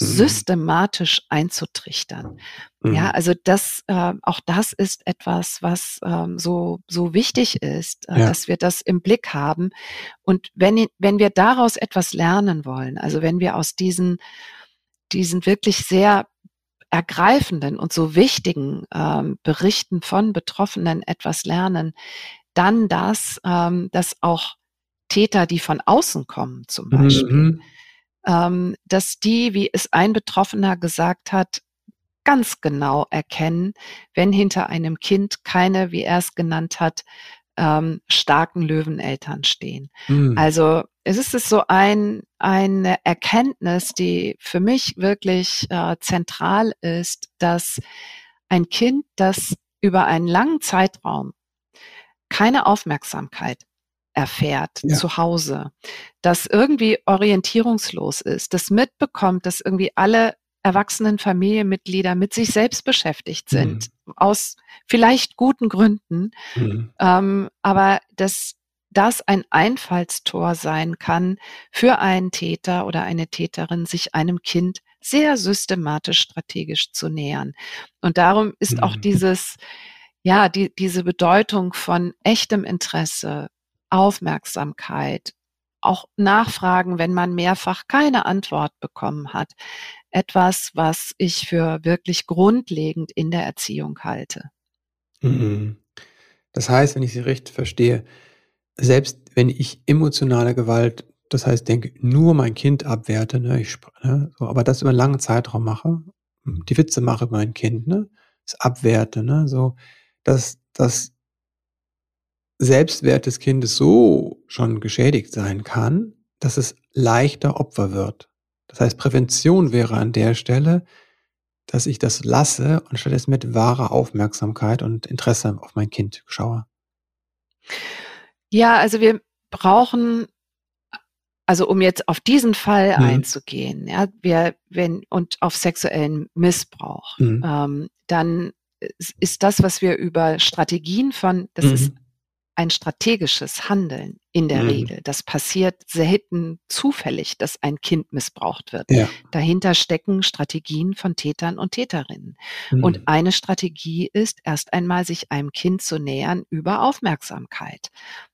Mhm. systematisch einzutrichtern. Mhm. Ja, also das, äh, auch das ist etwas, was ähm, so, so wichtig ist, äh, Ja. dass wir das im Blick haben. Und wenn, wenn wir daraus etwas lernen wollen, also wenn wir aus diesen, diesen wirklich sehr ergreifenden und so wichtigen ähm, Berichten von Betroffenen etwas lernen, dann das, ähm, dass auch Täter, die von außen kommen zum Beispiel, Mhm. ähm, dass die, wie es ein Betroffener gesagt hat, ganz genau erkennen, wenn hinter einem Kind keine, wie er es genannt hat, ähm, starken Löweneltern stehen. Mhm. Also es ist es so ein, eine Erkenntnis, die für mich wirklich äh, zentral ist, dass ein Kind, das über einen langen Zeitraum keine Aufmerksamkeit erfährt Ja. zu Hause, das irgendwie orientierungslos ist, das mitbekommt, dass irgendwie alle erwachsenen Familienmitglieder mit sich selbst beschäftigt sind, aus vielleicht guten Gründen, Mhm. ähm, aber dass das ein Einfallstor sein kann für einen Täter oder eine Täterin, sich einem Kind sehr systematisch strategisch zu nähern. Und darum ist auch Mhm. dieses, ja, die, diese Bedeutung von echtem Interesse, Aufmerksamkeit, auch Nachfragen, wenn man mehrfach keine Antwort bekommen hat, etwas, was ich für wirklich grundlegend in der Erziehung halte. Mhm. Das heißt, wenn ich Sie recht verstehe, selbst wenn ich emotionale Gewalt, das heißt, denke, nur mein Kind abwerte, ne, ich, ne, so, aber das über einen langen Zeitraum mache, die Witze mache über mein Kind, ne, das abwerte, ne, so, dass das Selbstwert des Kindes so schon geschädigt sein kann, dass es leichter Opfer wird. Das heißt, Prävention wäre an der Stelle, dass ich das lasse und stattdessen mit wahrer Aufmerksamkeit und Interesse auf mein Kind schaue. Ja, also wir brauchen, also um jetzt auf diesen Fall Mhm. einzugehen, ja, wir, wenn, und auf sexuellen Missbrauch, Mhm. ähm, dann ist- ist das, was wir über Strategien von, das ist Mhm. Ein strategisches Handeln in der Mhm. Regel. Das passiert selten zufällig, dass ein Kind missbraucht wird. Ja. Dahinter stecken Strategien von Tätern und Täterinnen. Mhm. Und eine Strategie ist, erst einmal sich einem Kind zu nähern über Aufmerksamkeit,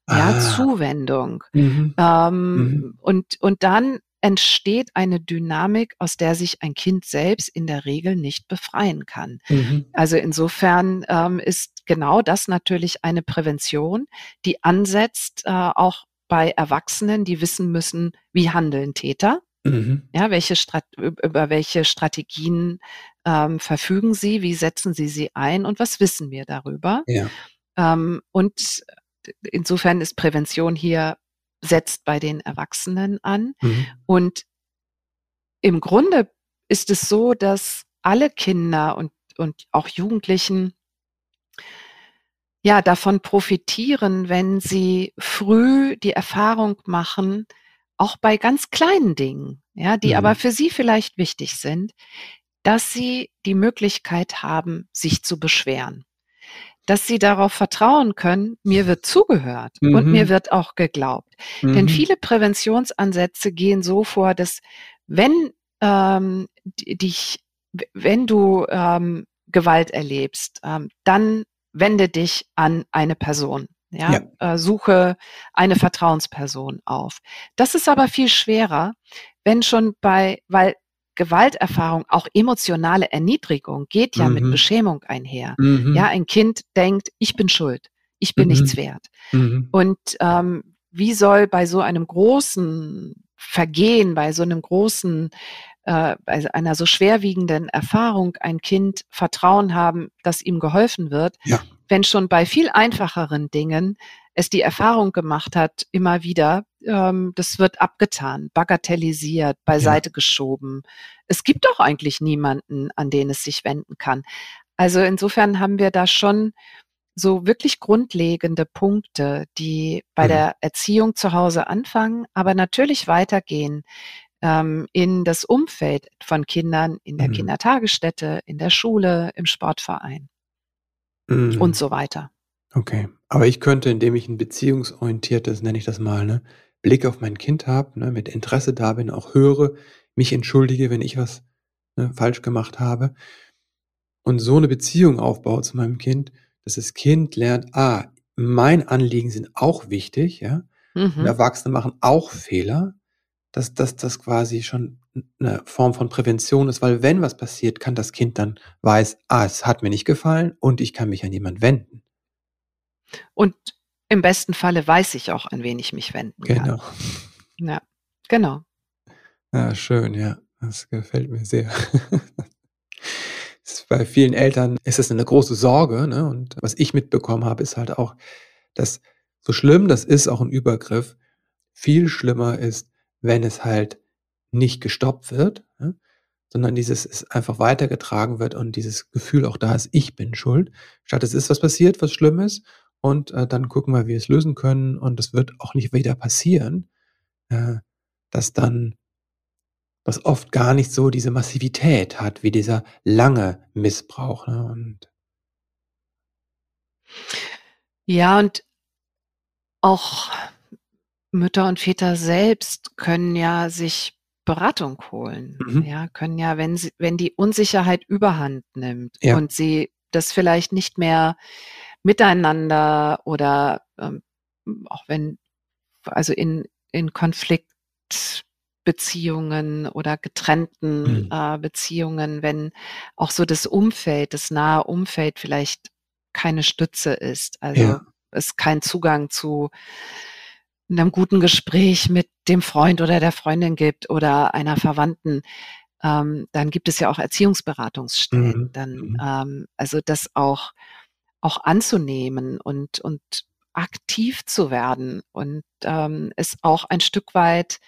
ja, Ah. Zuwendung. Mhm. Ähm, Mhm. und, und dann entsteht eine Dynamik, aus der sich ein Kind selbst in der Regel nicht befreien kann. Mhm. Also insofern ähm, ist genau das natürlich eine Prävention, die ansetzt äh, auch bei Erwachsenen, die wissen müssen, wie handeln Täter. Mhm. Ja, welche Strat über welche Strategien ähm, verfügen Sie? Wie setzen Sie sie ein? Und was wissen wir darüber? Ja. Ähm, und insofern ist Prävention hier setzt bei den Erwachsenen an. Mhm. Und im Grunde ist es so, dass alle Kinder und, und auch Jugendlichen ja davon profitieren, wenn sie früh die Erfahrung machen, auch bei ganz kleinen Dingen, ja, die mhm. aber für sie vielleicht wichtig sind, dass sie die Möglichkeit haben, sich zu beschweren. Dass sie darauf vertrauen können, mir wird zugehört mhm. und mir mhm. wird auch geglaubt. Mhm. Denn viele Präventionsansätze gehen so vor, dass wenn ähm, dich, wenn du ähm, Gewalt erlebst, ähm, dann wende dich an eine Person. Ja, ja. Äh, suche eine Vertrauensperson auf. Das ist aber viel schwerer, wenn schon bei, weil Gewalterfahrung, auch emotionale Erniedrigung geht ja mhm. mit Beschämung einher. Mhm. Ja, ein Kind denkt, ich bin schuld, ich bin mhm. nichts wert. Mhm. Und ähm, wie soll bei so einem großen Vergehen, bei so einem großen äh, bei einer so schwerwiegenden Erfahrung ein Kind Vertrauen haben, dass ihm geholfen wird, ja. wenn schon bei viel einfacheren Dingen es die Erfahrung gemacht hat, immer wieder, ähm, das wird abgetan, bagatellisiert, beiseite ja. geschoben. Es gibt doch eigentlich niemanden, an den es sich wenden kann. Also insofern haben wir da schon so wirklich grundlegende Punkte, die bei mhm. der Erziehung zu Hause anfangen, aber natürlich weitergehen ähm, in das Umfeld von Kindern in der mhm. Kindertagesstätte, in der Schule, im Sportverein mhm. und so weiter. Okay, aber ich könnte, indem ich ein beziehungsorientiertes, nenne ich das mal, ne, Blick auf mein Kind habe, ne, mit Interesse da bin, auch höre, mich entschuldige, wenn ich was ne, falsch gemacht habe und so eine Beziehung aufbaue zu meinem Kind, dass das Kind lernt, ah, mein Anliegen sind auch wichtig, ja, mhm. Erwachsene machen auch Fehler dass, dass das quasi schon eine Form von Prävention ist, weil wenn was passiert, kann das Kind dann weiß, ah, es hat mir nicht gefallen und ich kann mich an jemand wenden. Und im besten Falle weiß ich auch, an wen ich mich wenden kann. Genau. Ja, genau. Ja, schön, ja. Das gefällt mir sehr. Bei vielen Eltern ist es eine große Sorge, ne? Und was ich mitbekommen habe, ist halt auch, dass so schlimm das ist, auch ein Übergriff, viel schlimmer ist, wenn es halt nicht gestoppt wird, ja, sondern dieses es einfach weitergetragen wird und dieses Gefühl auch da ist, ich bin schuld, statt es ist was passiert, was Schlimmes und äh, dann gucken wir, wie wir es lösen können und es wird auch nicht wieder passieren, äh, dass dann was oft gar nicht so diese Massivität hat, wie dieser lange Missbrauch. Ne? Und ja, und auch Mütter und Väter selbst können ja sich Beratung holen. Mhm. Ja, können ja, wenn sie, wenn die Unsicherheit überhand nimmt ja. und sie das vielleicht nicht mehr miteinander oder ähm, auch wenn, also in, in Konfliktbeziehungen oder getrennten mhm. äh, Beziehungen, wenn auch so das Umfeld, das nahe Umfeld vielleicht keine Stütze ist, also ja. es keinen Zugang zu in einem guten Gespräch mit dem Freund oder der Freundin gibt oder einer Verwandten, ähm, dann gibt es ja auch Erziehungsberatungsstellen. Mhm. Dann, mhm. ähm, also das auch, auch anzunehmen und, und aktiv zu werden und ähm, es auch ein Stück weit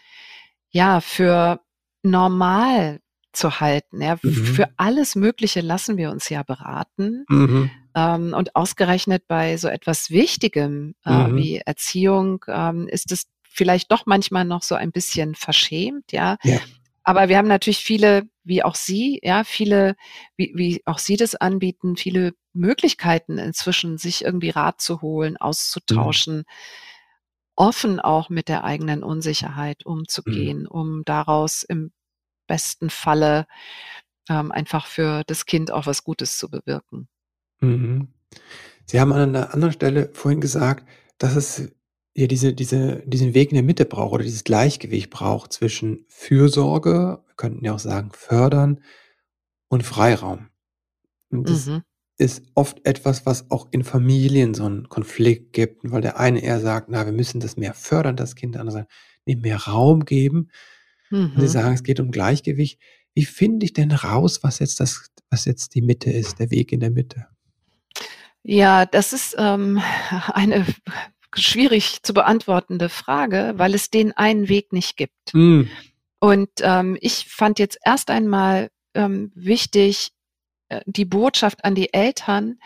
ja für normal zu halten. Ja, mhm. Für alles Mögliche lassen wir uns ja beraten. Mhm. Ähm, und ausgerechnet bei so etwas Wichtigem äh, mhm. wie Erziehung ähm, ist es vielleicht doch manchmal noch so ein bisschen verschämt, ja. ja. Aber wir haben natürlich viele, wie auch Sie, ja, viele, wie, wie auch Sie das anbieten, viele Möglichkeiten inzwischen, sich irgendwie Rat zu holen, auszutauschen, mhm. offen auch mit der eigenen Unsicherheit umzugehen, mhm. um daraus im besten Falle ähm, einfach für das Kind auch was Gutes zu bewirken. Mhm. Sie haben an einer anderen Stelle vorhin gesagt, dass es ja diese, diese, diesen Weg in der Mitte braucht oder dieses Gleichgewicht braucht zwischen Fürsorge, wir könnten ja auch sagen fördern und Freiraum. Und das mhm. ist oft etwas, was auch in Familien so einen Konflikt gibt, weil der eine eher sagt, na, wir müssen das mehr fördern, das Kind, der andere sagt, nee, mehr Raum geben. Mhm. Und Sie sagen, es geht um Gleichgewicht. Wie finde ich denn raus, was jetzt das, was jetzt die Mitte ist, der Weg in der Mitte? Ja, das ist ähm, eine schwierig zu beantwortende Frage, weil es den einen Weg nicht gibt. Mhm. Und ähm, ich fand jetzt erst einmal ähm, wichtig, äh, die Botschaft an die Eltern.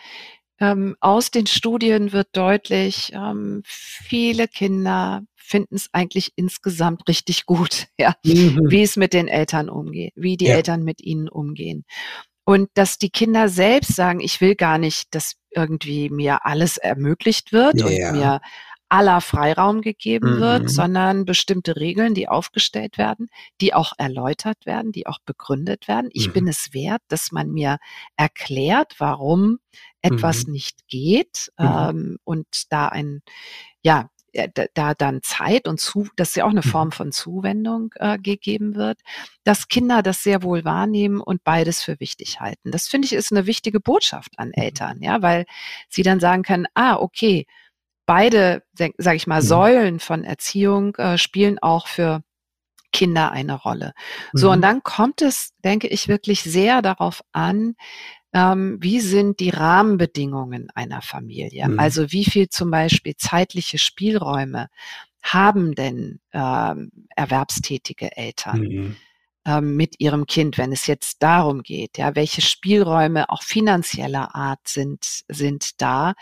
Ähm, aus den Studien wird deutlich, ähm, viele Kinder finden es eigentlich insgesamt richtig gut, ja, mhm. wie es mit den Eltern umgeht, wie die ja. Eltern mit ihnen umgehen. Und dass die Kinder selbst sagen, ich will gar nicht, dass irgendwie mir alles ermöglicht wird yeah. und mir aller Freiraum gegeben mhm. wird, sondern bestimmte Regeln, die aufgestellt werden, die auch erläutert werden, die auch begründet werden. Ich mhm. bin es wert, dass man mir erklärt, warum etwas mhm. nicht geht mhm. ähm, und da ein, ja, da dann Zeit und zu, dass ja auch eine mhm. Form von Zuwendung äh, gegeben wird, dass Kinder das sehr wohl wahrnehmen und beides für wichtig halten. Das finde ich ist eine wichtige Botschaft an mhm. Eltern, ja, weil sie dann sagen können, ah, okay, beide, sage ich mal, mhm. Säulen von Erziehung äh, spielen auch für Kinder eine Rolle. So, und dann kommt es, denke ich, wirklich sehr darauf an, ähm, wie sind die Rahmenbedingungen einer Familie? Mhm. Also wie viel zum Beispiel zeitliche Spielräume haben denn ähm, erwerbstätige Eltern? Mhm ähm, mit ihrem Kind, wenn es jetzt darum geht, ja, welche Spielräume auch finanzieller Art sind, sind da,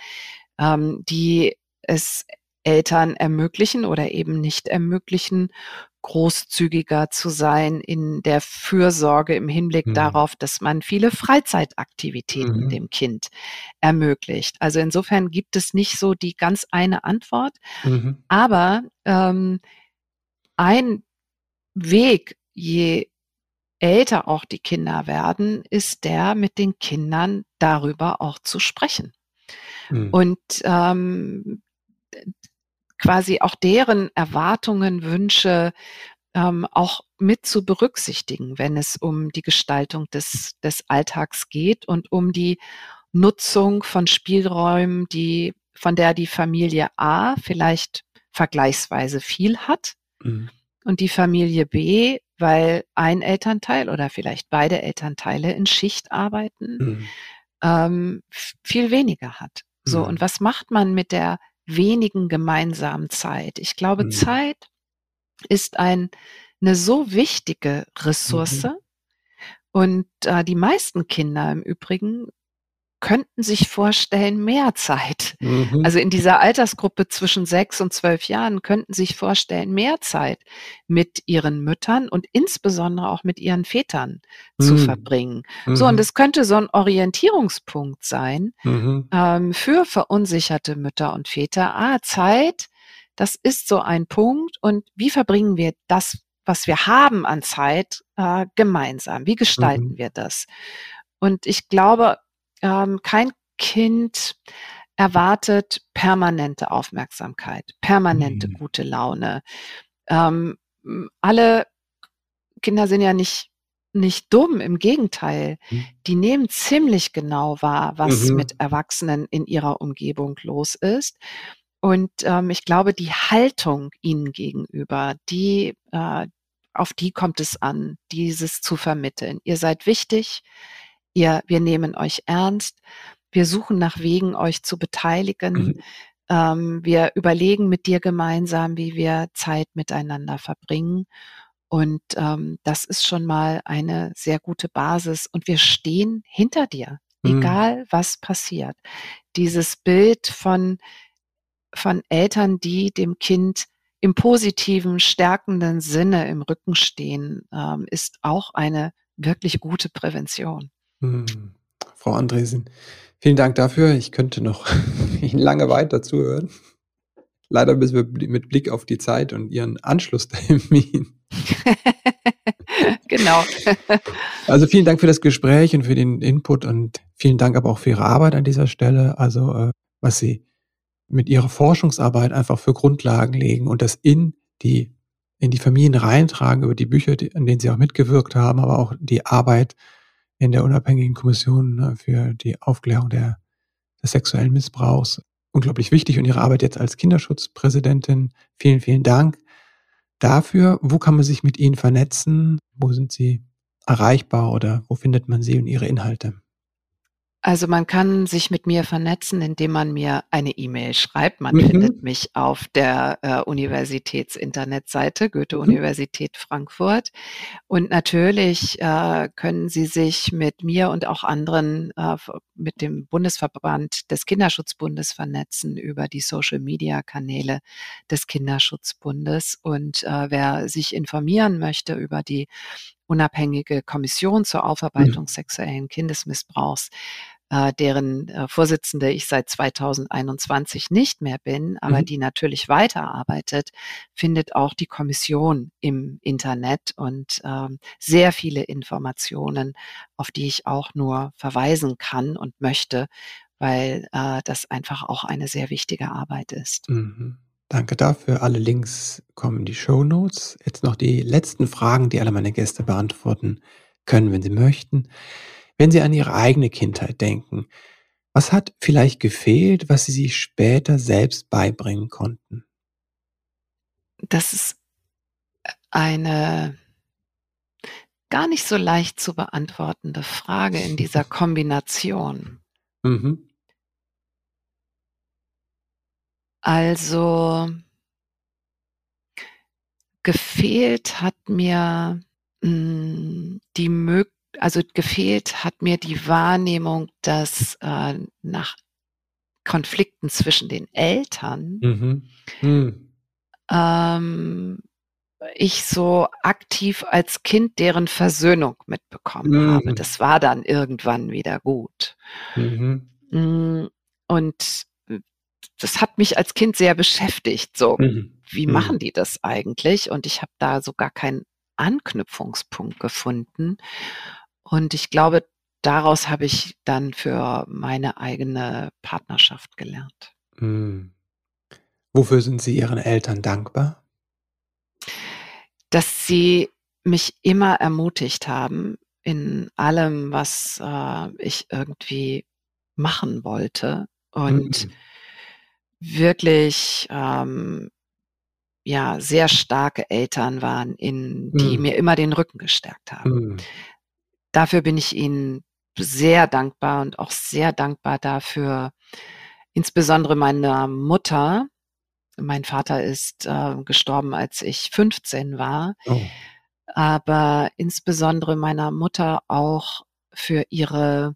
ähm, die es Eltern ermöglichen oder eben nicht ermöglichen, großzügiger zu sein in der Fürsorge im Hinblick mhm. darauf, dass man viele Freizeitaktivitäten mhm. dem Kind ermöglicht. Also insofern gibt es nicht so die ganz eine Antwort, mhm. aber ähm, ein Weg, je älter auch die Kinder werden, ist der, mit den Kindern darüber auch zu sprechen. Mhm. Und ähm, quasi auch deren Erwartungen, Wünsche ähm, auch mit zu berücksichtigen, wenn es um die Gestaltung des, des Alltags geht und um die Nutzung von Spielräumen, die, von der die Familie A vielleicht vergleichsweise viel hat mhm. und die Familie B, weil ein Elternteil oder vielleicht beide Elternteile in Schicht arbeiten, mhm. ähm, viel weniger hat. So, mhm. und was macht man mit der wenigen gemeinsamen Zeit. Ich glaube, mhm. Zeit ist ein, eine so wichtige Ressource. Mhm. Und äh, die meisten Kinder im Übrigen könnten sich vorstellen, mehr Zeit. Mhm. Also in dieser Altersgruppe zwischen sechs und zwölf Jahren könnten sich vorstellen, mehr Zeit mit ihren Müttern und insbesondere auch mit ihren Vätern mhm. zu verbringen. Mhm. So, und es könnte so ein Orientierungspunkt sein mhm. ähm, für verunsicherte Mütter und Väter. Ah, Zeit, das ist so ein Punkt. Und wie verbringen wir das, was wir haben an Zeit, äh, gemeinsam? Wie gestalten mhm. wir das? Und ich glaube, ähm, kein Kind erwartet permanente Aufmerksamkeit, permanente mhm. gute Laune. Ähm, alle Kinder sind ja nicht nicht dumm, im Gegenteil. Mhm. Die nehmen ziemlich genau wahr, was mhm. mit Erwachsenen in ihrer Umgebung los ist. Und ähm, ich glaube, die Haltung ihnen gegenüber, die, äh, auf die kommt es an, dieses zu vermitteln. Ihr seid wichtig, ihr, wir nehmen euch ernst, wir suchen nach Wegen, euch zu beteiligen. Mhm. Ähm, wir überlegen mit dir gemeinsam, wie wir Zeit miteinander verbringen. Und ähm, das ist schon mal eine sehr gute Basis. Und wir stehen hinter dir, mhm. egal was passiert. Dieses Bild von, von Eltern, die dem Kind im positiven, stärkenden Sinne im Rücken stehen, ähm, ist auch eine wirklich gute Prävention. Hm. Frau Andresen, vielen Dank dafür. Ich könnte noch lange weiter zuhören. Leider müssen wir mit Blick auf die Zeit und Ihren Anschlusstermin. genau. also vielen Dank für das Gespräch und für den Input und vielen Dank aber auch für Ihre Arbeit an dieser Stelle. Also äh, was Sie mit Ihrer Forschungsarbeit einfach für Grundlagen legen und das in die in die Familien reintragen über die Bücher, an denen Sie auch mitgewirkt haben, aber auch die Arbeit in der unabhängigen Kommission ne, für die Aufklärung der, des sexuellen Missbrauchs. Unglaublich wichtig und Ihre Arbeit jetzt als Kinderschutzpräsidentin. Vielen, vielen Dank. dafür, wo kann man sich mit Ihnen vernetzen? Wo sind Sie erreichbar oder wo findet man Sie und Ihre Inhalte? Also man kann sich mit mir vernetzen, indem man mir eine E-Mail schreibt. Man mhm. findet mich auf der äh, Universitäts-Internetseite Goethe-Universität mhm. Frankfurt. Und natürlich äh, können Sie sich mit mir und auch anderen äh, mit dem Bundesverband des Kinderschutzbundes vernetzen über die Social-Media-Kanäle des Kinderschutzbundes. Und äh, wer sich informieren möchte über die unabhängige Kommission zur Aufarbeitung mhm. sexuellen Kindesmissbrauchs, äh, deren äh, Vorsitzende ich seit 2021 nicht mehr bin, aber mhm. die natürlich weiterarbeitet, findet auch die Kommission im Internet und ähm, sehr viele Informationen, auf die ich auch nur verweisen kann und möchte, weil äh, das einfach auch eine sehr wichtige Arbeit ist. Mhm. Danke dafür. Alle Links kommen in die Show Notes. Jetzt noch die letzten Fragen, die alle meine Gäste beantworten können, wenn sie möchten. Wenn Sie an Ihre eigene Kindheit denken, was hat vielleicht gefehlt, was Sie sich später selbst beibringen konnten? Das ist eine gar nicht so leicht zu beantwortende Frage in dieser Kombination. Mhm. Also gefehlt hat mir mh, hm, die Möglichkeit, also gefehlt hat mir die Wahrnehmung, dass äh, nach Konflikten zwischen den Eltern mhm. Mhm. Ähm, ich so aktiv als Kind deren Versöhnung mitbekommen mhm. habe. Das war dann irgendwann wieder gut. Mhm. Mm, und äh, das hat mich als Kind sehr beschäftigt. So, mhm. wie mhm. machen die das eigentlich? Und ich habe da so gar keinen Anknüpfungspunkt gefunden. Und ich glaube, daraus habe ich dann für meine eigene Partnerschaft gelernt. Mhm. Wofür sind Sie Ihren Eltern dankbar? Dass sie mich immer ermutigt haben in allem, was äh, ich irgendwie machen wollte und mhm. wirklich ähm, ja sehr starke Eltern waren, in die mhm. mir immer den Rücken gestärkt haben. Mhm dafür bin ich Ihnen sehr dankbar und auch sehr dankbar dafür, insbesondere meiner Mutter. Mein Vater ist äh, gestorben, als ich 15 war. Oh. Aber insbesondere meiner Mutter auch für ihre,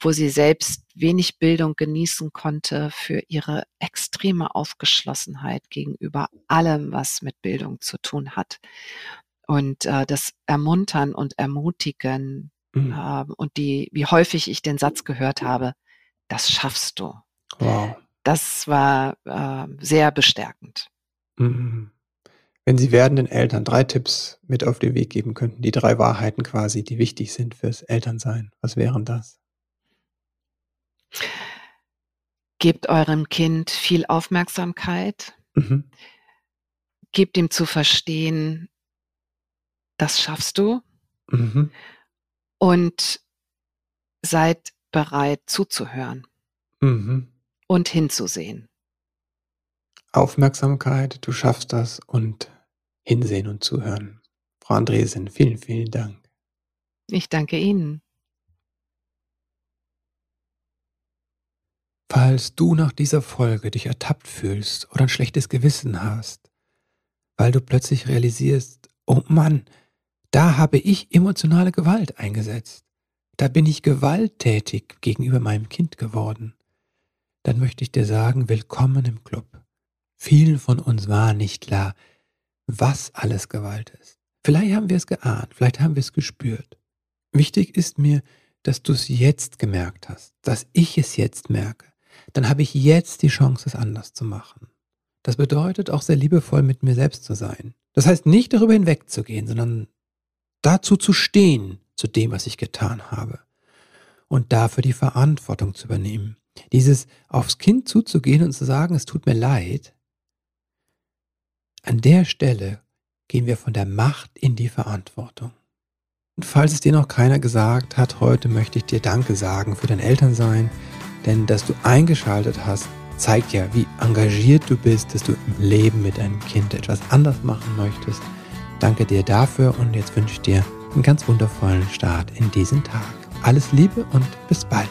wo sie selbst wenig Bildung genießen konnte, für ihre extreme Aufgeschlossenheit gegenüber allem, was mit Bildung zu tun hat und äh, das Ermuntern und Ermutigen mhm. äh, und die, wie häufig ich den Satz gehört habe, das schaffst du. Wow. Das war äh, sehr bestärkend. Mhm. Wenn Sie werdenden Eltern drei Tipps mit auf den Weg geben könnten, die drei Wahrheiten quasi, die wichtig sind fürs Elternsein, was wären das? Gebt eurem Kind viel Aufmerksamkeit. Mhm. Gebt ihm zu verstehen, das schaffst du. Mhm. Und seid bereit zuzuhören mhm. und hinzusehen. Aufmerksamkeit, du schaffst das und hinsehen und zuhören. Frau Andresen, vielen, vielen Dank. Ich danke Ihnen. Falls du nach dieser Folge dich ertappt fühlst oder ein schlechtes Gewissen hast, weil du plötzlich realisierst, oh Mann, da habe ich emotionale Gewalt eingesetzt. Da bin ich gewalttätig gegenüber meinem Kind geworden. Dann möchte ich dir sagen, willkommen im Club. Vielen von uns war nicht klar, was alles Gewalt ist. Vielleicht haben wir es geahnt, vielleicht haben wir es gespürt. Wichtig ist mir, dass du es jetzt gemerkt hast, dass ich es jetzt merke. Dann habe ich jetzt die Chance, es anders zu machen. Das bedeutet auch sehr liebevoll mit mir selbst zu sein. Das heißt nicht darüber hinwegzugehen, sondern dazu zu stehen, zu dem, was ich getan habe. Und dafür die Verantwortung zu übernehmen. Dieses aufs Kind zuzugehen und zu sagen, es tut mir leid. An der Stelle gehen wir von der Macht in die Verantwortung. Und falls es dir noch keiner gesagt hat, heute möchte ich dir Danke sagen für dein Elternsein, denn dass du eingeschaltet hast, zeigt ja, wie engagiert du bist, dass du im Leben mit deinem Kind etwas anders machen möchtest. Danke dir dafür und jetzt wünsche ich dir einen ganz wundervollen Start in diesen Tag. Alles Liebe und bis bald.